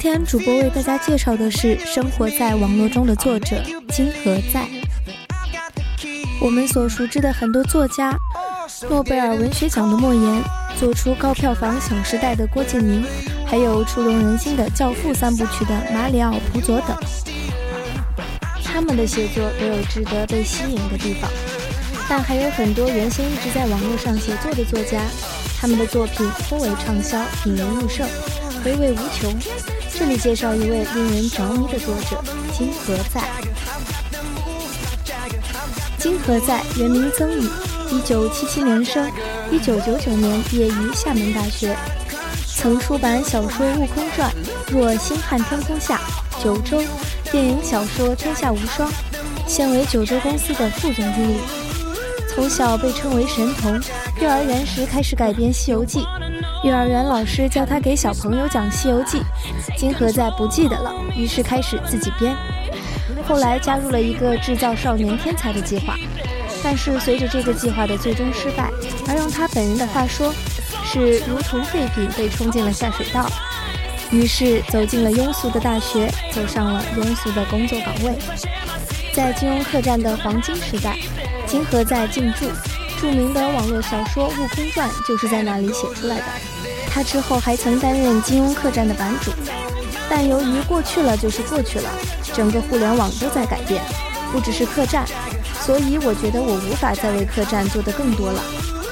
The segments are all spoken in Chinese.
今天主播为大家介绍的是生活在网络中的作者金何在。我们所熟知的很多作家，诺贝尔文学奖的莫言，做出高票房《小时代》的郭敬明，还有触动人心的《教父》三部曲的马里奥·普佐等，他们的写作都有值得被吸引的地方，但还有很多原先一直在网络上写作的作家。他们的作品颇为畅销，引人入胜，回味无穷。这里介绍一位令人着迷的作者金何在。金何在，原名曾宇，一九七七年生，一九九九年毕业于厦门大学，曾出版小说《悟空传》《若星汉天空下》《九州》，电影小说《天下无双》，现为九州公司的副总经理。从小被称为神童，幼儿园时开始改编《西游记》，幼儿园老师教他给小朋友讲《西游记》，金河在不记得了，于是开始自己编。后来加入了一个制造少年天才的计划，但是随着这个计划的最终失败，而用他本人的话说，是如同废品被冲进了下水道，于是走进了庸俗的大学，走上了庸俗的工作岗位，在金庸客栈的黄金时代。金河在进驻，著名的网络小说《悟空传》就是在那里写出来的。他之后还曾担任金庸客栈的版主，但由于过去了就是过去了，整个互联网都在改变，不只是客栈，所以我觉得我无法再为客栈做得更多了，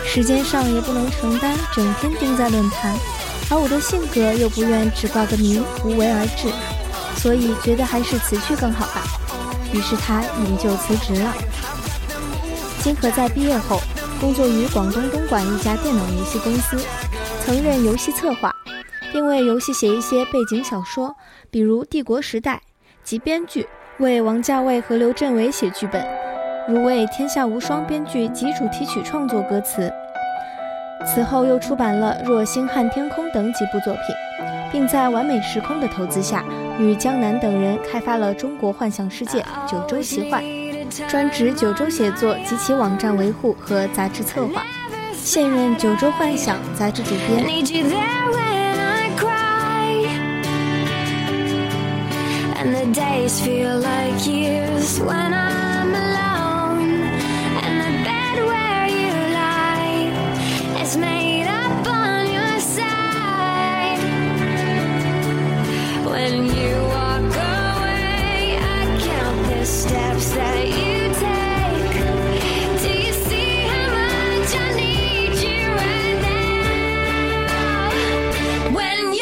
时间上也不能承担整天盯在论坛，而我的性格又不愿只挂个名，无为而治，所以觉得还是辞去更好吧。于是他引咎辞职了。金河在毕业后工作于广东东莞一家电脑游戏公司，曾任游戏策划，并为游戏写一些背景小说，比如《帝国时代》及编剧，为王家卫和刘镇伟写剧本，如为《天下无双》编剧及主题曲创作歌词。此后又出版了《若星汉天空》等几部作品，并在完美时空的投资下，与江南等人开发了中国幻想世界《九州奇幻》。专职九州写作及其网站维护和杂志策划，现任九州幻想杂志主编。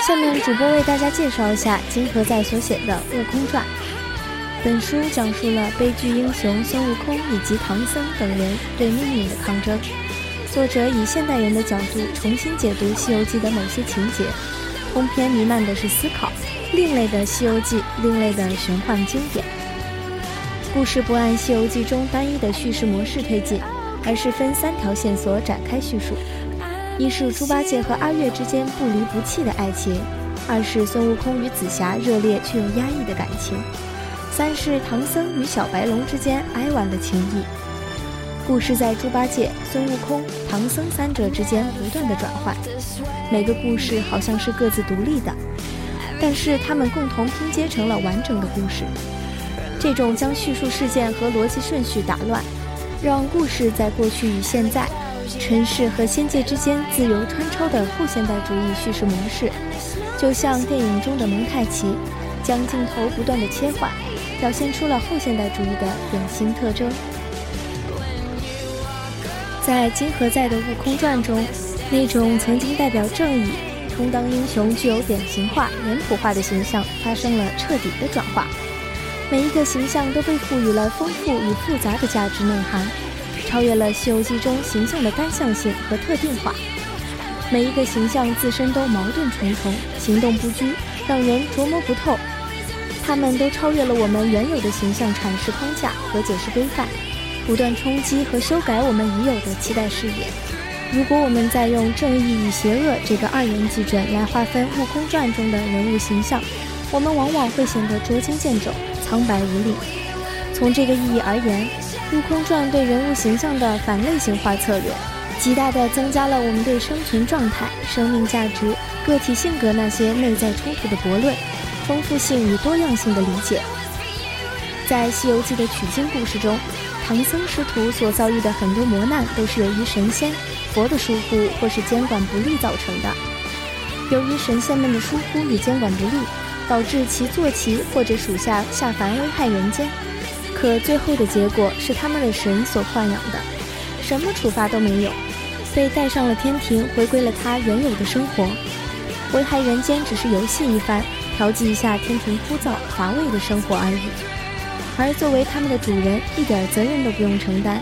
下面主播为大家介绍一下金河在所写的《悟空传》。本书讲述了悲剧英雄孙悟空以及唐僧等人对命运的抗争。作者以现代人的角度重新解读《西游记》的某些情节，通篇弥漫的是思考，另类的《西游记》，另类的玄幻经典。故事不按《西游记》中单一的叙事模式推进，而是分三条线索展开叙述：一是猪八戒和阿月之间不离不弃的爱情；二是孙悟空与紫霞热烈却又压抑的感情。三是唐僧与小白龙之间哀婉的情谊，故事在猪八戒、孙悟空、唐僧三者之间不断的转换，每个故事好像是各自独立的，但是他们共同拼接成了完整的故事。这种将叙述事件和逻辑顺序打乱，让故事在过去与现在、尘世和仙界之间自由穿插的后现代主义叙事模式，就像电影中的蒙太奇，将镜头不断的切换。表现出了后现代主义的典型特征。在金河在的《悟空传》中，那种曾经代表正义、充当英雄、具有典型化、脸谱化的形象发生了彻底的转化。每一个形象都被赋予了丰富与复杂的价值内涵，超越了《西游记》中形象的单向性和特定化。每一个形象自身都矛盾重重，行动不拘，让人琢磨不透。他们都超越了我们原有的形象阐释框架和解释规范，不断冲击和修改我们已有的期待视野。如果我们再用正义与邪恶这个二元基准来划分《悟空传》中的人物形象，我们往往会显得捉襟见肘、苍白无力。从这个意义而言，《悟空传》对人物形象的反类型化策略，极大地增加了我们对生存状态、生命价值、个体性格那些内在冲突的驳论。丰富性与多样性的理解，在《西游记》的取经故事中，唐僧师徒所遭遇的很多磨难，都是由于神仙、佛的疏忽或是监管不力造成的。由于神仙们的疏忽与监管不力，导致其坐骑或者属下下凡危害人间。可最后的结果是他们的神所豢养的，什么处罚都没有，被带上了天庭，回归了他原有的生活。危害人间只是游戏一番。调剂一下天庭枯燥乏味的生活而已，而作为他们的主人，一点责任都不用承担，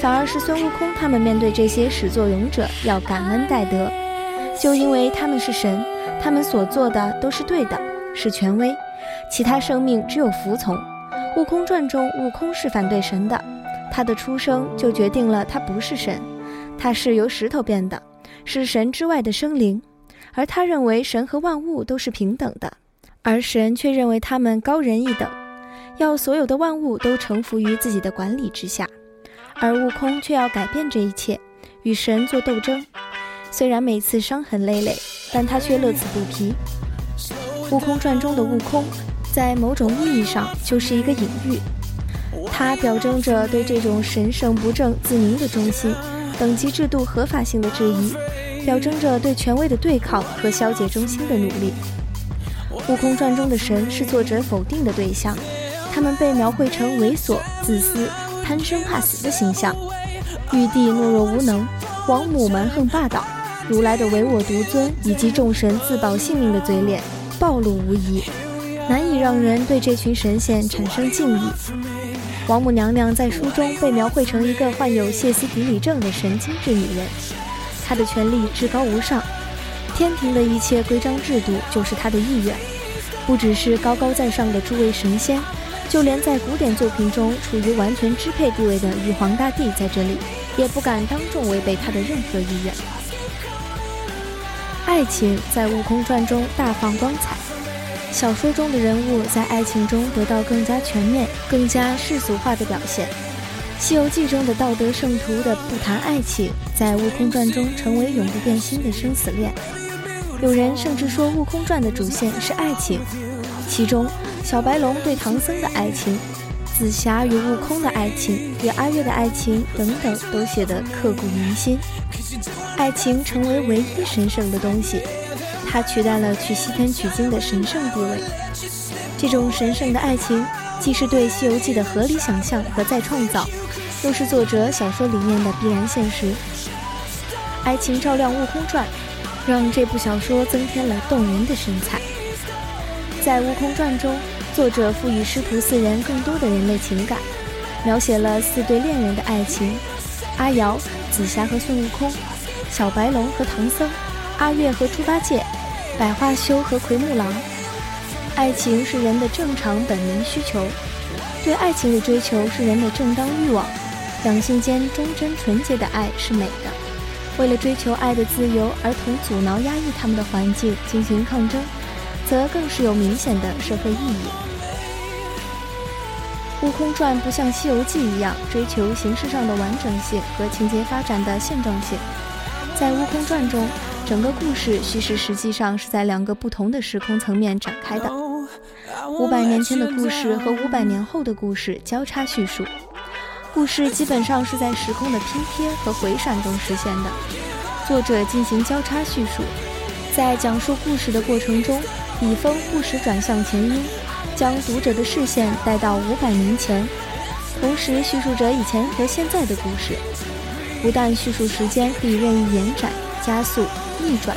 反而是孙悟空他们面对这些始作俑者要感恩戴德，就因为他们是神，他们所做的都是对的，是权威，其他生命只有服从。悟空传中，悟空是反对神的，他的出生就决定了他不是神，他是由石头变的，是神之外的生灵。而他认为神和万物都是平等的，而神却认为他们高人一等，要所有的万物都臣服于自己的管理之下。而悟空却要改变这一切，与神做斗争。虽然每次伤痕累累，但他却乐此不疲。《悟空传》中的悟空，在某种意义上就是一个隐喻，它表征着对这种神圣不正自明的中心、等级制度合法性的质疑。表征着对权威的对抗和消解中心的努力。《悟空传》中的神是作者否定的对象，他们被描绘成猥琐、自私、贪生怕死的形象。玉帝懦弱无能，王母蛮横霸道，如来的唯我独尊以及众神自保性命的嘴脸暴露无遗，难以让人对这群神仙产生敬意。王母娘娘在书中被描绘成一个患有歇斯底里症的神经质女人。她的权力至高无上，天庭的一切规章制度就是她的意愿。不只是高高在上的诸位神仙，就连在古典作品中处于完全支配地位的玉皇大帝在这里，也不敢当众违背他的任何意愿。爱情在《悟空传》中大放光彩，小说中的人物在爱情中得到更加全面、更加世俗化的表现。《西游记》中的道德圣徒的不谈爱情，在《悟空传》中成为永不变心的生死恋。有人甚至说，《悟空传》的主线是爱情，其中小白龙对唐僧的爱情、紫霞与悟空的爱情、与阿月的爱情等等，都写得刻骨铭心。爱情成为唯一神圣的东西，它取代了去西天取经的神圣地位。这种神圣的爱情，既是对《西游记》的合理想象和再创造。又是作者小说里面的必然现实。爱情照亮《悟空传》，让这部小说增添了动人的神采。在《悟空传》中，作者赋予师徒四人更多的人类情感，描写了四对恋人的爱情：阿瑶、紫霞和孙悟空，小白龙和唐僧，阿月和猪八戒，百花羞和奎木狼。爱情是人的正常本能需求，对爱情的追求是人的正当欲望。两性间忠贞纯洁的爱是美的。为了追求爱的自由而同阻挠压抑他们的环境进行抗争，则更是有明显的社会意义。《悟空传》不像《西游记》一样追求形式上的完整性和情节发展的现状性，在《悟空传》中，整个故事叙事实际上是在两个不同的时空层面展开的。五百年前的故事和五百年后的故事交叉叙述，故事基本上是在时空的拼贴和回闪中实现的。作者进行交叉叙述，在讲述故事的过程中，笔锋不时转向前因，将读者的视线带到五百年前，同时叙述着以前和现在的故事。不但叙述时间可以任意延展、加速、逆转，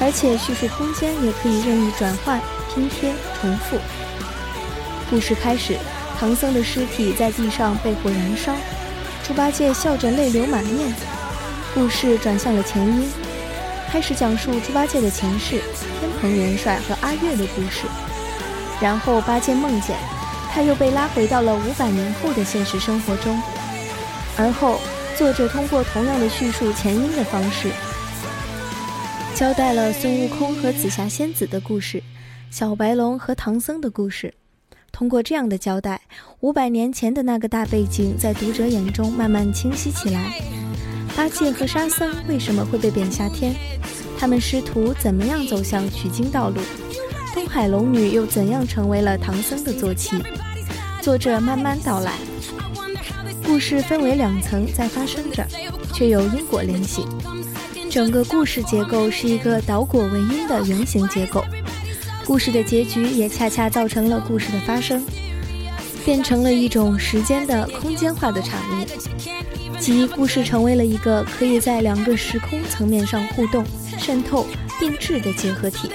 而且叙述空间也可以任意转换。拼贴重复。故事开始，唐僧的尸体在地上被火燃烧，猪八戒笑着泪流满面。故事转向了前因，开始讲述猪八戒的前世、天蓬元帅和阿月的故事。然后八戒梦见，他又被拉回到了五百年后的现实生活中。而后，作者通过同样的叙述前因的方式，交代了孙悟空和紫霞仙子的故事。小白龙和唐僧的故事，通过这样的交代，五百年前的那个大背景在读者眼中慢慢清晰起来。八戒和沙僧为什么会被贬下天？他们师徒怎么样走向取经道路？东海龙女又怎样成为了唐僧的坐骑？作者慢慢道来，故事分为两层在发生着，却有因果联系。整个故事结构是一个导果为因的圆形结构。故事的结局也恰恰造成了故事的发生，变成了一种时间的空间化的产物，即故事成为了一个可以在两个时空层面上互动、渗透、并置的结合体。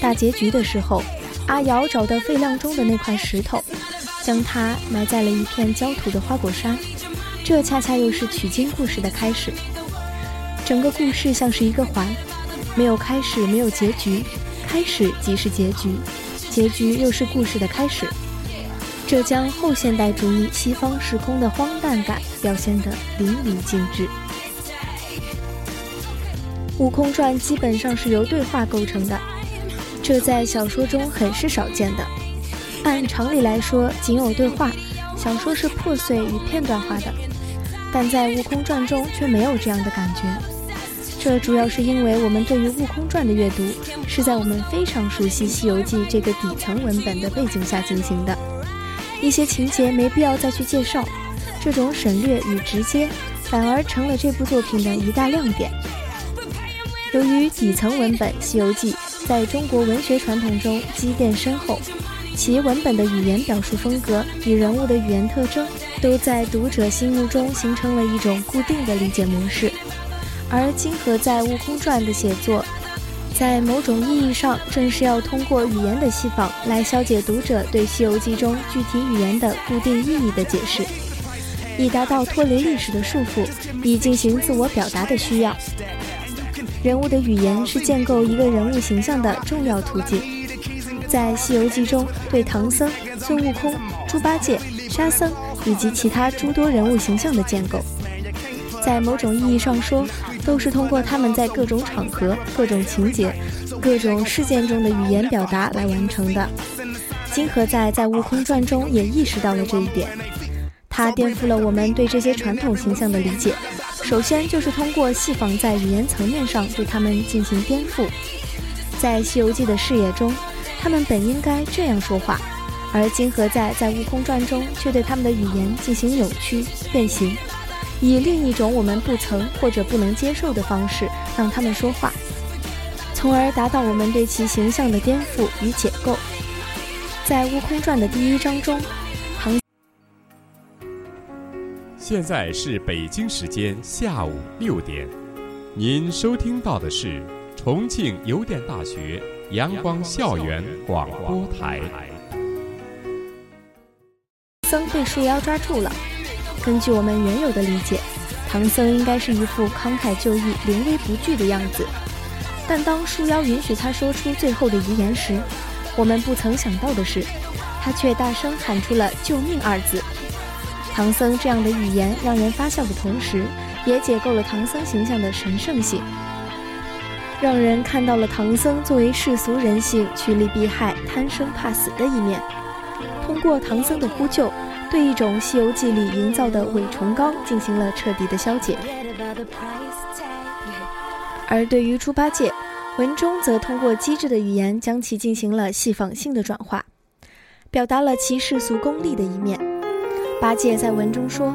大结局的时候，阿瑶找到废亮中的那块石头，将它埋在了一片焦土的花果山，这恰恰又是取经故事的开始。整个故事像是一个环，没有开始，没有结局。开始即是结局，结局又是故事的开始，这将后现代主义西方时空的荒诞感表现得淋漓尽致。《悟空传》基本上是由对话构成的，这在小说中很是少见的。按常理来说，仅有对话，小说是破碎与片段化的，但在《悟空传》中却没有这样的感觉。这主要是因为我们对于《悟空传》的阅读是在我们非常熟悉《西游记》这个底层文本的背景下进行的，一些情节没必要再去介绍，这种省略与直接反而成了这部作品的一大亮点。由于底层文本《西游记》在中国文学传统中积淀深厚，其文本的语言表述风格与人物的语言特征都在读者心目中形成了一种固定的理解模式。而金河在《悟空传》的写作，在某种意义上，正是要通过语言的西访来消解读者对《西游记》中具体语言的固定意义的解释，以达到脱离历史的束缚，以进行自我表达的需要。人物的语言是建构一个人物形象的重要途径。在《西游记》中，对唐僧、孙悟空、猪八戒、沙僧以及其他诸多人物形象的建构。在某种意义上说，都是通过他们在各种场合、各种情节、各种事件中的语言表达来完成的。金河在在《悟空传》中也意识到了这一点，他颠覆了我们对这些传统形象的理解。首先就是通过戏仿在语言层面上对他们进行颠覆。在《西游记》的视野中，他们本应该这样说话，而金河在在《悟空传》中却对他们的语言进行扭曲变形。以另一种我们不曾或者不能接受的方式让他们说话，从而达到我们对其形象的颠覆与解构。在《悟空传》的第一章中，唐。现在是北京时间下午六点，您收听到的是重庆邮电大学阳光校园广播台。僧被树妖抓住了。根据我们原有的理解，唐僧应该是一副慷慨就义、临危不惧的样子。但当树妖允许他说出最后的遗言时，我们不曾想到的是，他却大声喊出了“救命”二字。唐僧这样的语言让人发笑的同时，也解构了唐僧形象的神圣性，让人看到了唐僧作为世俗人性趋利避害、贪生怕死的一面。通过唐僧的呼救，对一种《西游记》里营造的伪崇高进行了彻底的消解。而对于猪八戒，文中则通过机智的语言将其进行了戏仿性的转化，表达了其世俗功利的一面。八戒在文中说：“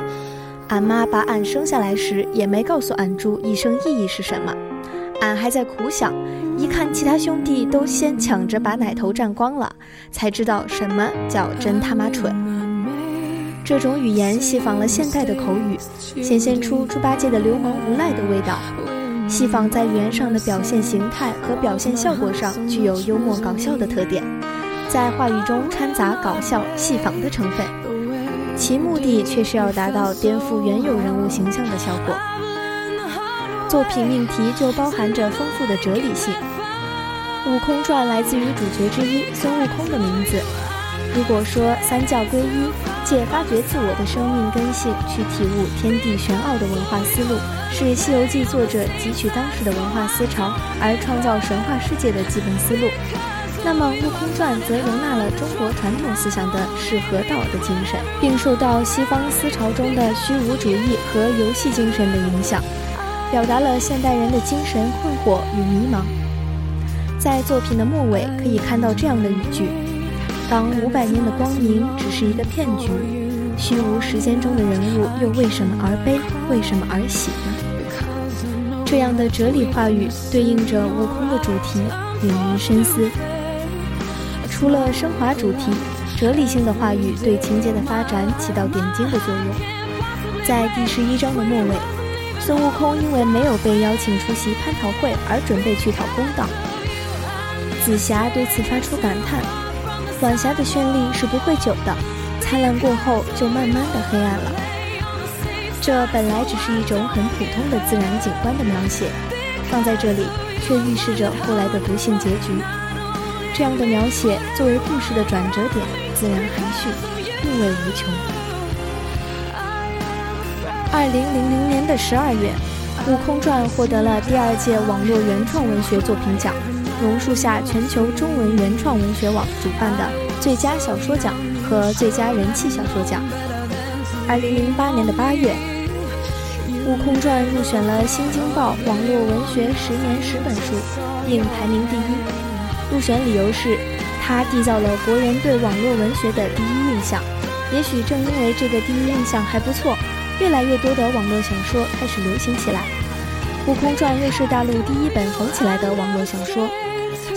俺妈把俺生下来时，也没告诉俺猪一生意义是什么，俺还在苦想，一看其他兄弟都先抢着把奶头占光了，才知道什么叫真他妈蠢。”这种语言戏仿了现代的口语，显现出猪八戒的流氓无赖的味道。戏仿在语言上的表现形态和表现效果上具有幽默搞笑的特点，在话语中掺杂搞笑戏仿的成分，其目的却是要达到颠覆原有人物形象的效果。作品命题就包含着丰富的哲理性，《悟空传》来自于主角之一孙悟空的名字。如果说三教归一，借发掘自我的生命根性去体悟天地玄奥的文化思路，是《西游记》作者汲取当时的文化思潮而创造神话世界的基本思路，那么《悟空传》则容纳了中国传统思想的是和道的精神，并受到西方思潮中的虚无主义和游戏精神的影响，表达了现代人的精神困惑与迷茫。在作品的末尾，可以看到这样的语句。当五百年的光明只是一个骗局，虚无时间中的人物又为什么而悲，为什么而喜呢？这样的哲理话语对应着悟空的主题，引人深思。除了升华主题，哲理性的话语对情节的发展起到点睛的作用。在第十一章的末尾，孙悟空因为没有被邀请出席蟠桃会而准备去讨公道，紫霞对此发出感叹。晚霞的绚丽是不会久的，灿烂过后就慢慢的黑暗了。这本来只是一种很普通的自然景观的描写，放在这里却预示着后来的不幸结局。这样的描写作为故事的转折点，自然含蓄，韵味无穷。二零零零年的十二月，《悟空传》获得了第二届网络原创文学作品奖。榕树下全球中文原创文学网主办的最佳小说奖和最佳人气小说奖。二零零八年的八月，《悟空传》入选了《新京报》网络文学十年十本书，并排名第一。入选理由是，它缔造了国人对网络文学的第一印象。也许正因为这个第一印象还不错，越来越多的网络小说开始流行起来。《悟空传》又是大陆第一本红起来的网络小说。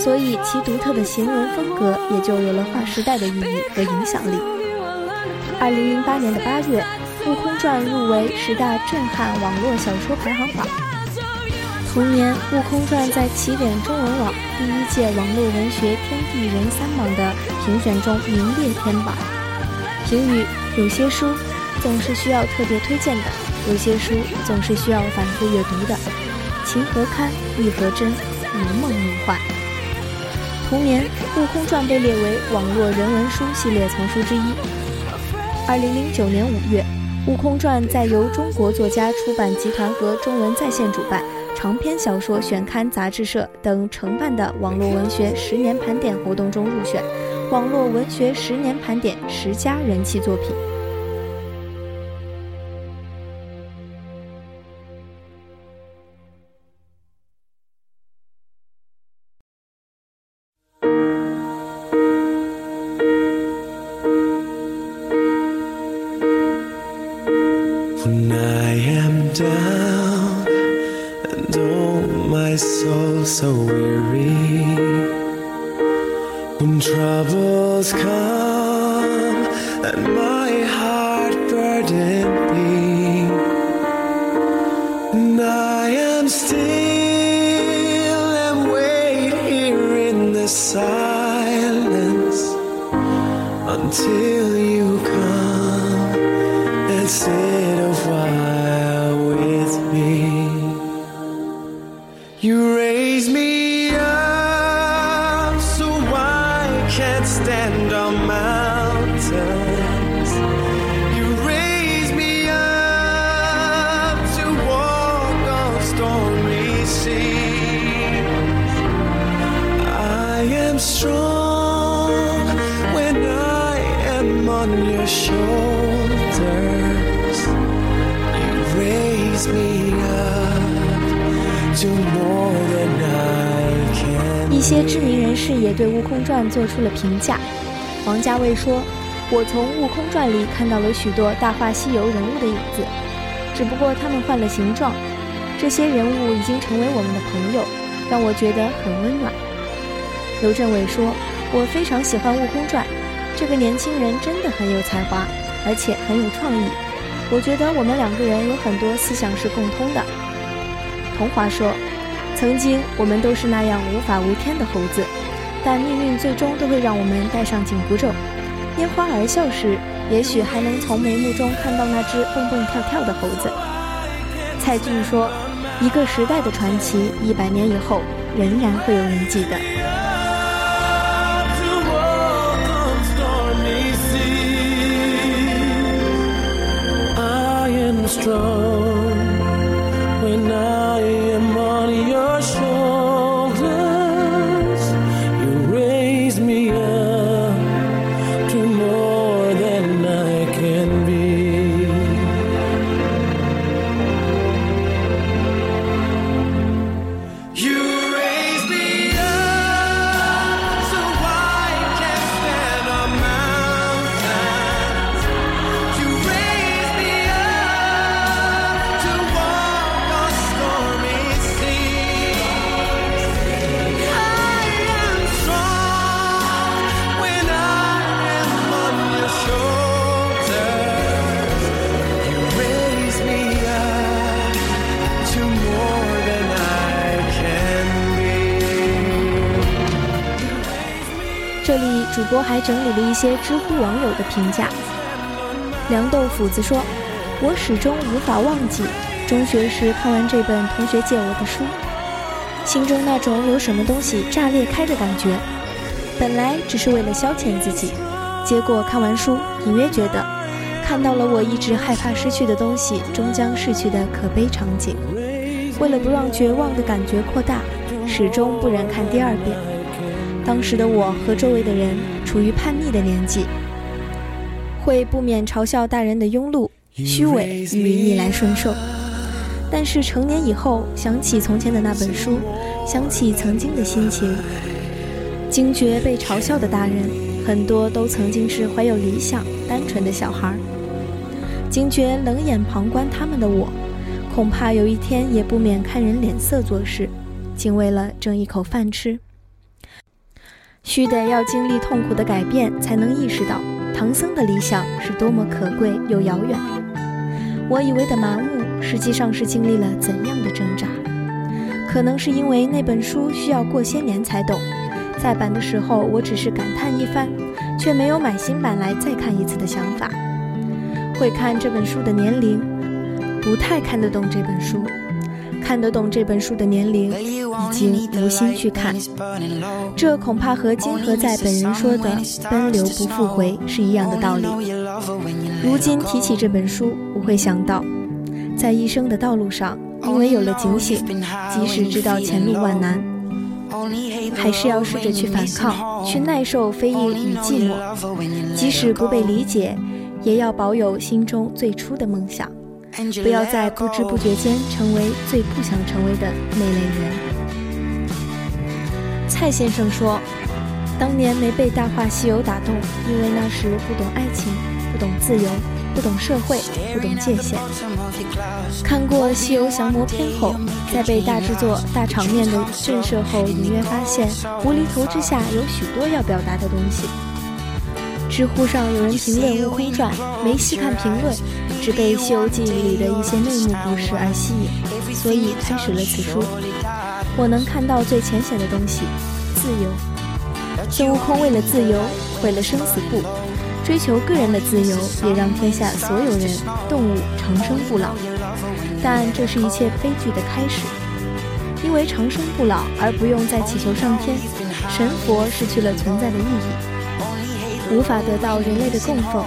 所以，其独特的行文风格也就有了划时代的意义和影响力。二零零八年的八月，《悟空传》入围十大震撼网络小说排行榜。同年，《悟空传》在起点中文网第一届网络文学天地人三榜的评选中名列天榜。评语：有些书总是需要特别推荐的，有些书总是需要反复阅读的。情何堪，意何真，如梦如幻。同年，《悟空传》被列为网络人文书系列丛书之一。二零零九年五月，《悟空传》在由中国作家出版集团和中文在线主办、长篇小说选刊杂志社等承办的网络文学十年盘点活动中入选网络文学十年盘点十佳人气作品。一些知名人士也对《悟空传》做出了评价。王家卫说：“我从《悟空传》里看到了许多《大话西游》人物的影子，只不过他们换了形状。这些人物已经成为我们的朋友，让我觉得很温暖。”刘镇伟说：“我非常喜欢《悟空传》，这个年轻人真的很有才华，而且很有创意。我觉得我们两个人有很多思想是共通的。”童华说。曾经我们都是那样无法无天的猴子，但命运最终都会让我们戴上紧箍咒。拈花而笑时，也许还能从眉目中看到那只蹦蹦跳跳的猴子。蔡骏说：“一个时代的传奇，一百年以后仍然会有人记得。” To 播还整理了一些知乎网友的评价。凉豆腐子说：“我始终无法忘记中学时看完这本同学借我的书，心中那种有什么东西炸裂开的感觉。本来只是为了消遣自己，结果看完书，隐约觉得看到了我一直害怕失去的东西终将逝去的可悲场景。为了不让绝望的感觉扩大，始终不忍看第二遍。”当时的我和周围的人处于叛逆的年纪，会不免嘲笑大人的庸碌、虚伪与逆来顺受。但是成年以后，想起从前的那本书，想起曾经的心情，惊觉被嘲笑的大人很多都曾经是怀有理想、单纯的小孩儿。惊觉冷眼旁观他们的我，恐怕有一天也不免看人脸色做事，仅为了挣一口饭吃。须得要经历痛苦的改变，才能意识到唐僧的理想是多么可贵又遥远。我以为的麻木，实际上是经历了怎样的挣扎？可能是因为那本书需要过些年才懂，再版的时候我只是感叹一番，却没有买新版来再看一次的想法。会看这本书的年龄，不太看得懂这本书；看得懂这本书的年龄，已经无心去看。这恐怕和金河在本人说的“奔流不复回”是一样的道理。如今提起这本书，我会想到，在一生的道路上，因为有了警醒，即使知道前路万难，还是要试着去反抗，去耐受非议与寂寞。即使不被理解，也要保有心中最初的梦想，不要在不知不觉间成为最不想成为的那类人。蔡先生说：“当年没被《大话西游》打动，因为那时不懂爱情，不懂自由，不懂社会，不懂界限。看过《西游降魔篇》后，在被大制作、大场面的震慑后，隐约发现无厘头之下有许多要表达的东西。”知乎上有人评论《悟空传》，没细看评论，只被《西游记》里的一些内幕故事而吸引，所以开始了此书。我能看到最浅显的东西，自由、孙悟空为了自由，毁了生死簿，追求个人的自由，也让天下所有人、动物长生不老。但这是一切悲剧的开始，因为长生不老而不用再祈求上天，神佛失去了存在的意义，无法得到人类的供奉，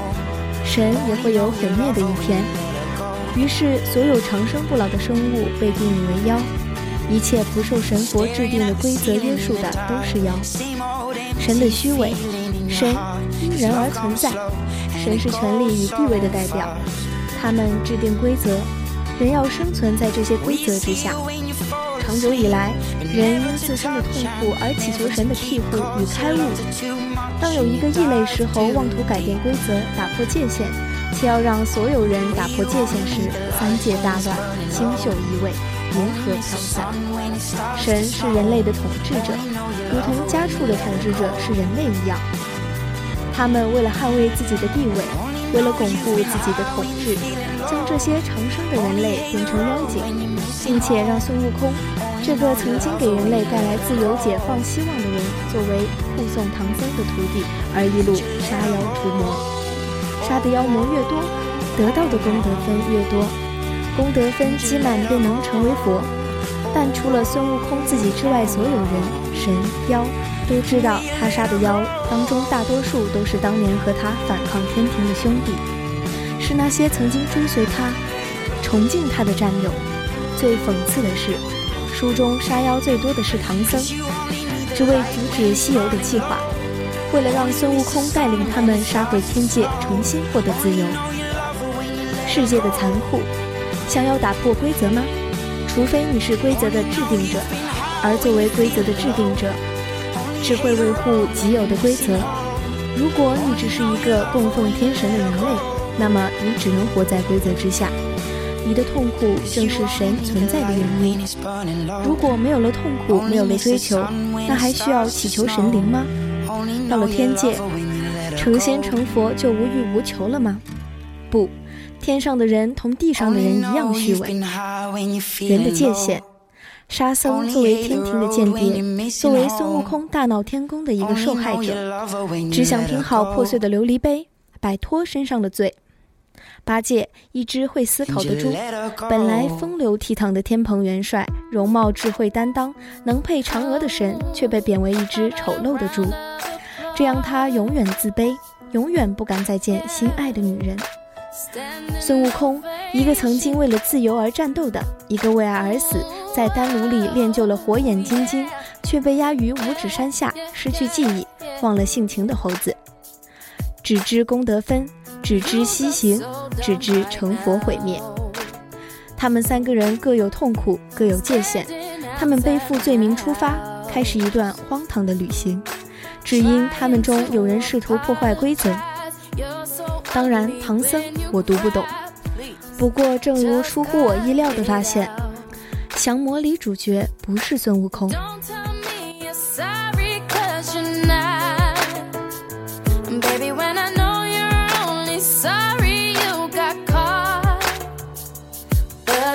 神也会有毁灭的一天。于是，所有长生不老的生物被定义为妖。一切不受神佛制定的规则约束的都是妖。神的虚伪，神因人而存在，神是权力与地位的代表。他们制定规则，人要生存在这些规则之下。长久以来，人因自身的痛苦而祈求神的庇护与开悟。当有一个异类石猴妄图改变规则，打破界限，且要让所有人打破界限时，三界大乱，星宿移位。如何挑战？神是人类的统治者，如同家畜的统治者是人类一样。他们为了捍卫自己的地位，为了巩固自己的统治，将这些长生的人类变成妖精，并且让孙悟空这个曾经给人类带来自由解放希望的人，作为护送唐僧的徒弟，而一路杀妖除魔。杀的妖魔越多，得到的功德分越多。功德分积满便能成为佛，但除了孙悟空自己之外，所有人、神、妖都知道，他杀的妖当中大多数都是当年和他反抗天庭的兄弟，是那些曾经追随他、崇敬他的战友。最讽刺的是，书中杀妖最多的是唐僧，只为阻止西游的计划，为了让孙悟空带领他们杀回天界，重新获得自由。世界的残酷。想要打破规则吗？除非你是规则的制定者，而作为规则的制定者，只会维护己有的规则。如果你只是一个供奉天神的人类，那么你只能活在规则之下。你的痛苦正是神存在的原因。如果没有了痛苦，没有了追求，那还需要祈求神灵吗？到了天界，成仙成佛就无欲无求了吗？不。天上的人同地上的人一样虚伪。人的界限，沙僧作为天庭的间谍，作为孙悟空大闹天宫的一个受害者，只想拼好破碎的琉璃杯，摆脱身上的罪。八戒，一只会思考的猪，本来风流倜傥的天蓬元帅，容貌智慧担当，能配嫦娥的神，却被贬为一只丑陋的猪，这让他永远自卑，永远不敢再见心爱的女人。孙悟空，一个曾经为了自由而战斗的，一个为爱而死，在丹炉里练就了火眼金睛，却被压于五指山下，失去记忆，忘了性情的猴子。只知功德分，只知西行，只知成佛毁灭。他们三个人各有痛苦，各有界限。他们背负罪名出发，开始一段荒唐的旅行，只因他们中有人试图破坏规则。当然，唐僧我读不懂。不过，正如出乎我意料的发现，降魔里主角不是孙悟空。《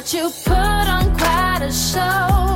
But you put on quite a show.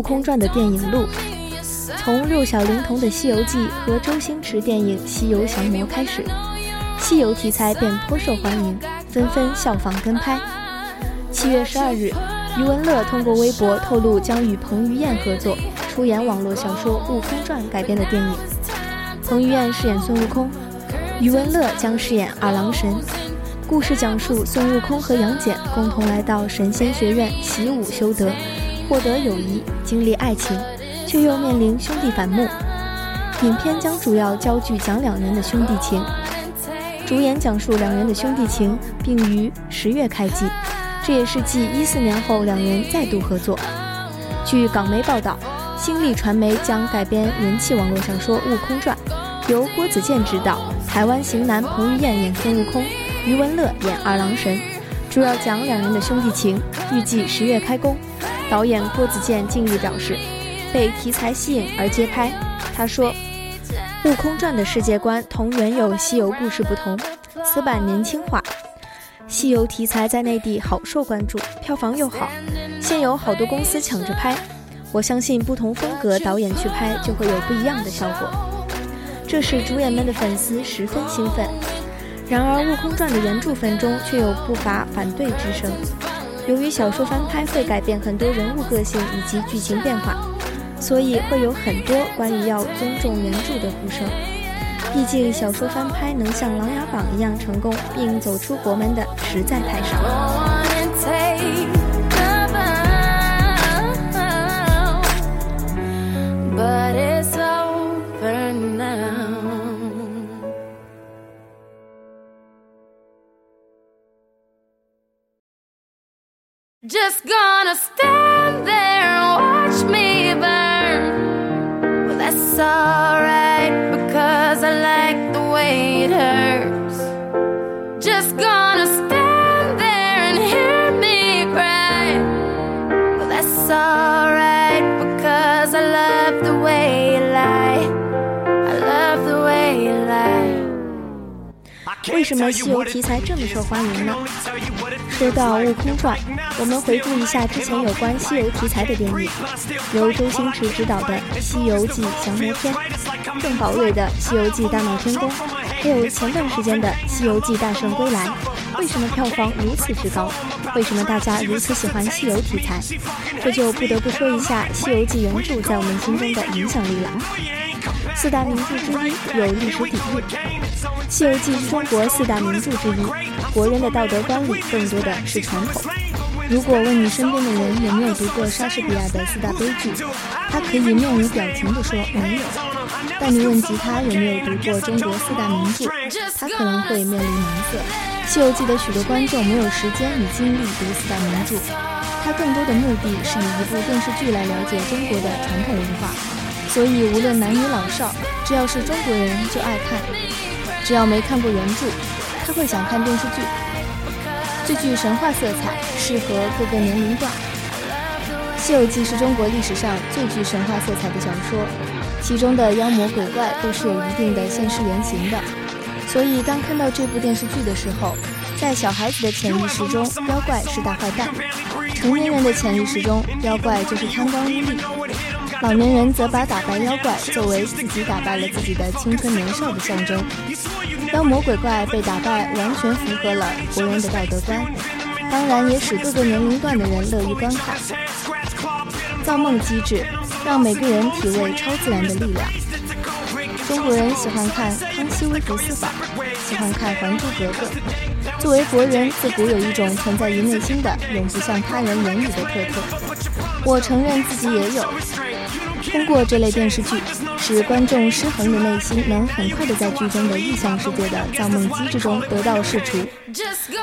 悟空传》的电影录，从六小龄童的《西游记》和周星驰电影《西游降魔》开始，西游题材便颇受欢迎，纷纷效仿跟拍。七月十二日，余文乐通过微博透露将与彭于晏合作出演网络小说《悟空传》改编的电影。彭于晏饰演孙悟空，余文乐将饰演二郎神。故事讲述孙悟空和杨戬共同来到神仙学院习武修德。获得友谊，经历爱情，却又面临兄弟反目。影片将主要焦距讲两人的兄弟情，主演讲述两人的兄弟情，并于十月开机，这也是继一四年后两人再度合作。据港媒报道，新力传媒将改编人气网络小说《悟空传》，由郭子健执导，台湾型男彭于晏演孙悟空，余文乐演二郎神，主要讲两人的兄弟情，预计十月开工。导演郭子健近日表示，被题材吸引而接拍。他说。《悟空传》的世界观同原有《西游》故事不同，此版年轻化，《西游》题材在内地好受关注，票房又好，现有好多公司抢着拍。我相信不同风格导演去拍就会有不一样的效果，这使主演们的粉丝十分兴奋。然而，《悟空传》的原著粉中却有不乏反对之声，由于小说翻拍会改变很多人物个性以及剧情变化。所以会有很多关于要尊重原著的呼声。毕竟小说翻拍能像《琅琊榜》一样成功并走出国门的实在太少。But it's Just gonna stand 为什么西游题材这么受欢迎呢？说到《悟空传》，我们回顾一下之前有关西游题材的电影，由周星驰执导的《西游记降魔篇》，郑宝瑞的《西游记大闹天宫》，还有前段时间的《西游记大圣归来》。为什么票房如此之高？为什么大家如此喜欢西游题材？这就不得不说一下《西游记》原著在我们心中的影响力了。四大名著之一，有历史底蕴，《西游记》是中国四大名著之一。国人的道德观里更多的是传统。如果问你身边的人有没有读过莎士比亚的四大悲剧，他可以面无表情地说没有。但你问及他有没有读过中国四大名著，他可能会面露难色。《西游记》的许多观众没有时间与精力读四大名著，他更多的目的是以一部电视剧来了解中国的传统文化。所以无论男女老少，只要是中国人就爱看，只要没看过原著。他会想看电视剧，最具神话色彩，适合各个年龄段。《西游记》是中国历史上最具神话色彩的小说，其中的妖魔鬼怪都是有一定的现实原型的。所以，当看到这部电视剧的时候，在小孩子的潜意识中，妖怪是大坏蛋；成年人的潜意识中，妖怪就是贪官污吏；老年人则把打败妖怪作为自己打败了自己的青春年少的象征。妖魔鬼怪被打败，完全符合了国人的道德观，当然也使各个年龄段的人乐于观看。造梦机制让每个人体味超自然的力量。中国人喜欢看《康熙微服私访》，喜欢看《还珠格格》。作为国人，自古有一种存在于内心的永不向他人言语的特色。我承认自己也有。通过这类电视剧，使观众失衡的内心能很快的在剧中的意象世界的造梦机制中得到释除。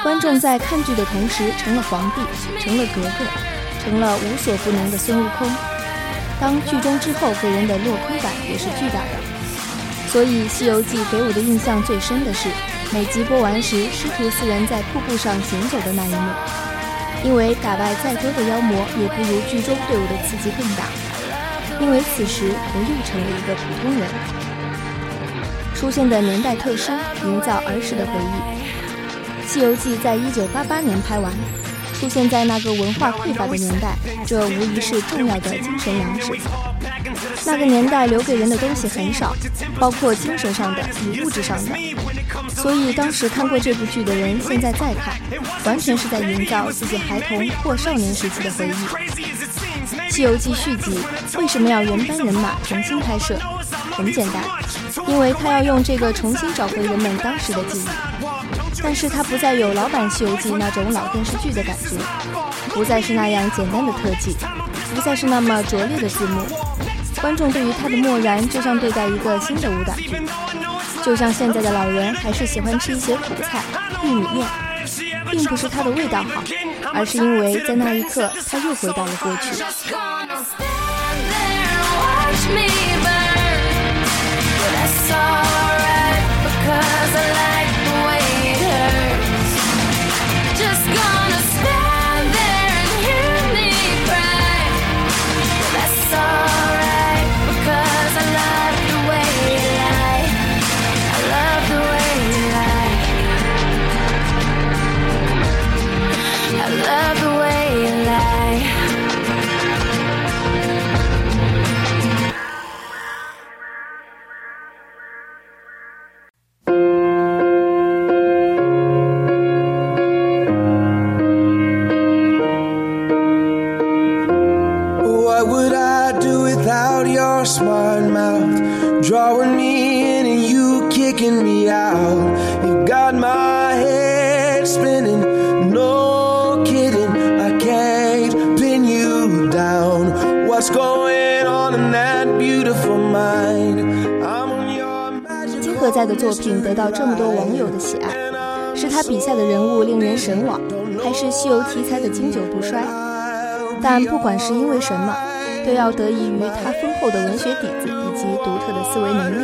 观众在看剧的同时成了皇帝，成了格格，成了无所不能的孙悟空。当剧中之后给人的落空感也是巨大的。所以《西游记》给我的印象最深的是，每集播完时，师徒四人在瀑布上行走的那一幕。因为打败再多的妖魔，也不如剧中对我的刺激更大。因为此时我又成了一个普通人，出现的年代特殊，营造儿时的回忆。《西游记》在一九八八年拍完，出现在那个文化匮乏的年代，这无疑是重要的精神粮食。那个年代留给人的东西很少，包括精神上的与物质上的。所以当时看过这部剧的人，现在再看，完全是在营造自己孩童或少年时期的回忆。《西游记》续集为什么要原班人马重新拍摄？很简单，因为他要用这个重新找回人们当时的记忆。但是他不再有老版《西游记》那种老电视剧的感觉，不再是那样简单的特技，不再是那么拙劣的字幕，观众对于他的漠然就像对待一个新的武打剧，就像现在的老人还是喜欢吃一些苦菜、玉米面，并不是它的味道好，而是因为在那一刻他又回到了过去。Smart mouth? Drawing me in and you kicking me out. You got my head spinning, no kidding. I can't pin you down. What's going on in that beautiful mind? I'm on your magic. 金河在的作品得到这么多网友的喜爱，是他笔下的人物令人神往，还是西游题材的经久不衰？但不管是因为什么，都要得益于他丰厚的文学底子以及独特的思维能力。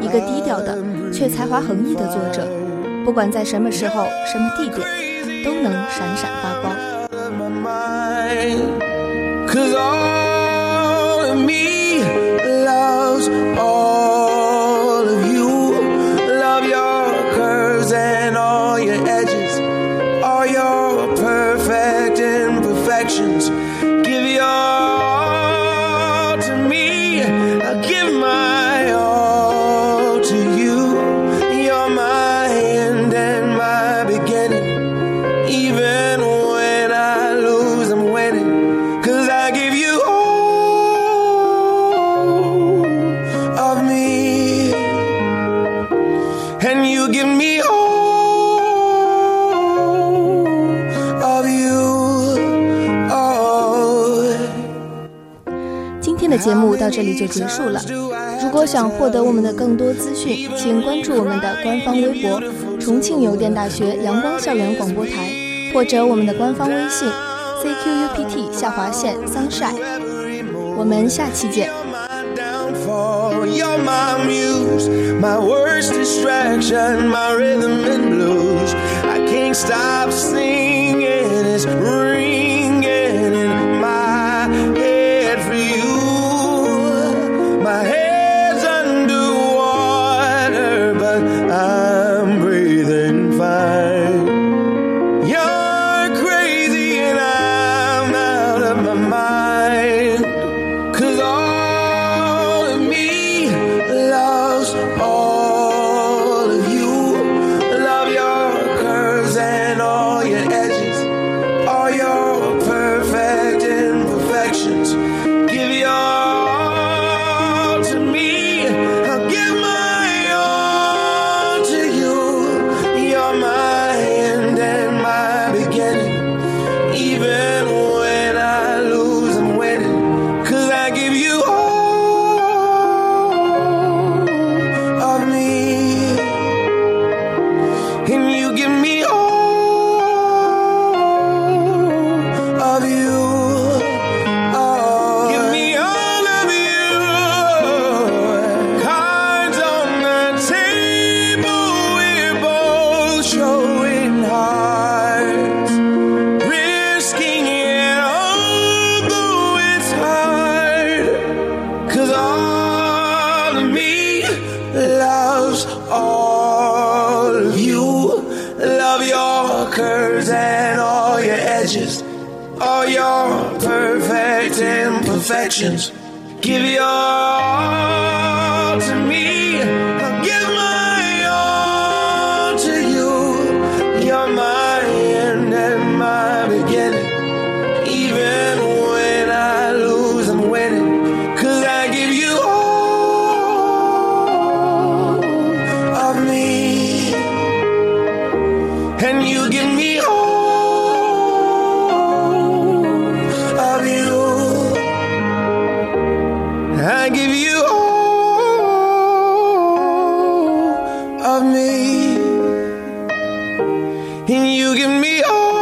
一个低调的却才华横溢的作者，不管在什么时候、什么地点，都能闪闪发光。今天的节目到这里就结束了。如果想获得我们的更多资讯，请关注我们的官方微博“重庆邮电大学阳光校园广播台”，或者我们的官方微信 “cqupt 下划线 sunshine”。我们下期见。You're my muse, my worst distraction, my rhythm and blues. I can't stop singing, it's ringing You give me all.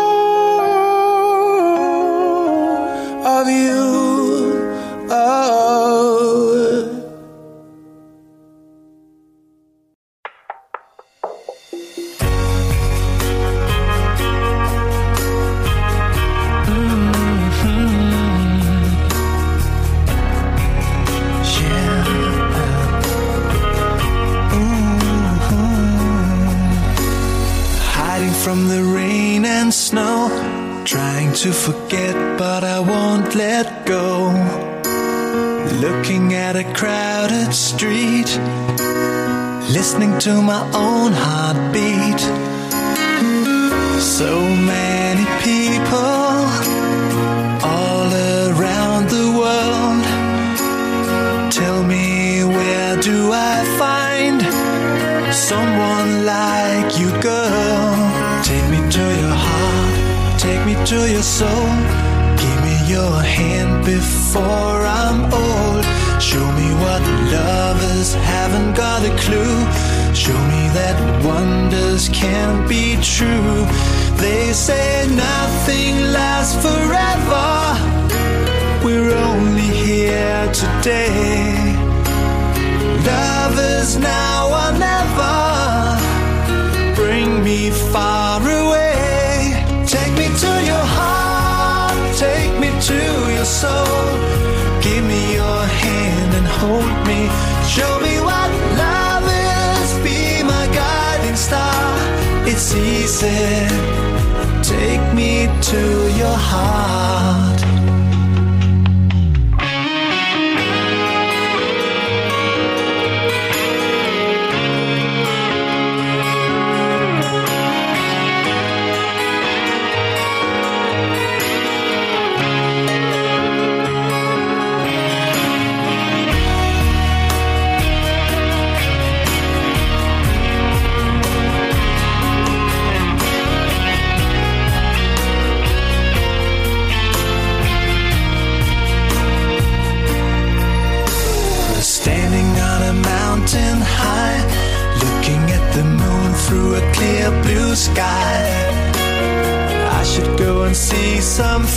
To my own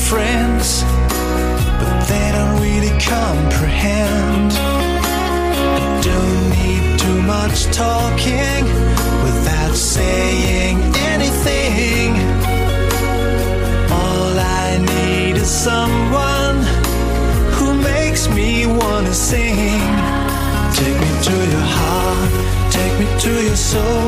friends, but they don't really comprehend. I don't need too much talking without saying anything. All I need is someone who makes me wanna sing. Take me to your heart, take me to your soul.